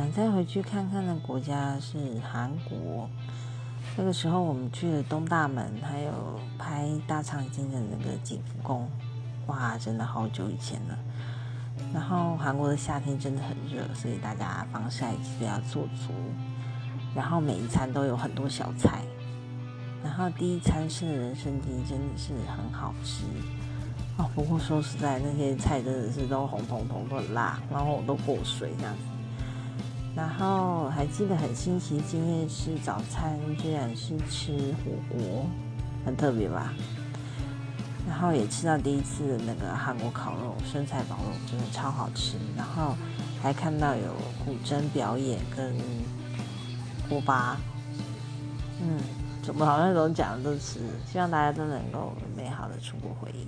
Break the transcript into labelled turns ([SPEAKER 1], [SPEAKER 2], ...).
[SPEAKER 1] 想再回去看看的国家是韩国。那个时候我们去了东大门，还有拍大长今的那个景福宫，哇，真的好久以前了。然后韩国的夏天真的很热，所以大家防晒记得要做足。然后每一餐都有很多小菜。然后第一餐吃的人参鸡真的是很好吃哦。不过说实在，那些菜真的是都红彤彤都很辣，然后我都过水这样子。然后还记得很新奇，今天吃早餐居然是吃火锅，很特别吧？然后也吃到第一次那个韩国烤肉，生菜烤肉，真的超好吃。然后还看到有古筝表演跟锅巴，嗯，怎么好像都讲的都是，希望大家都能够美好的出国回忆。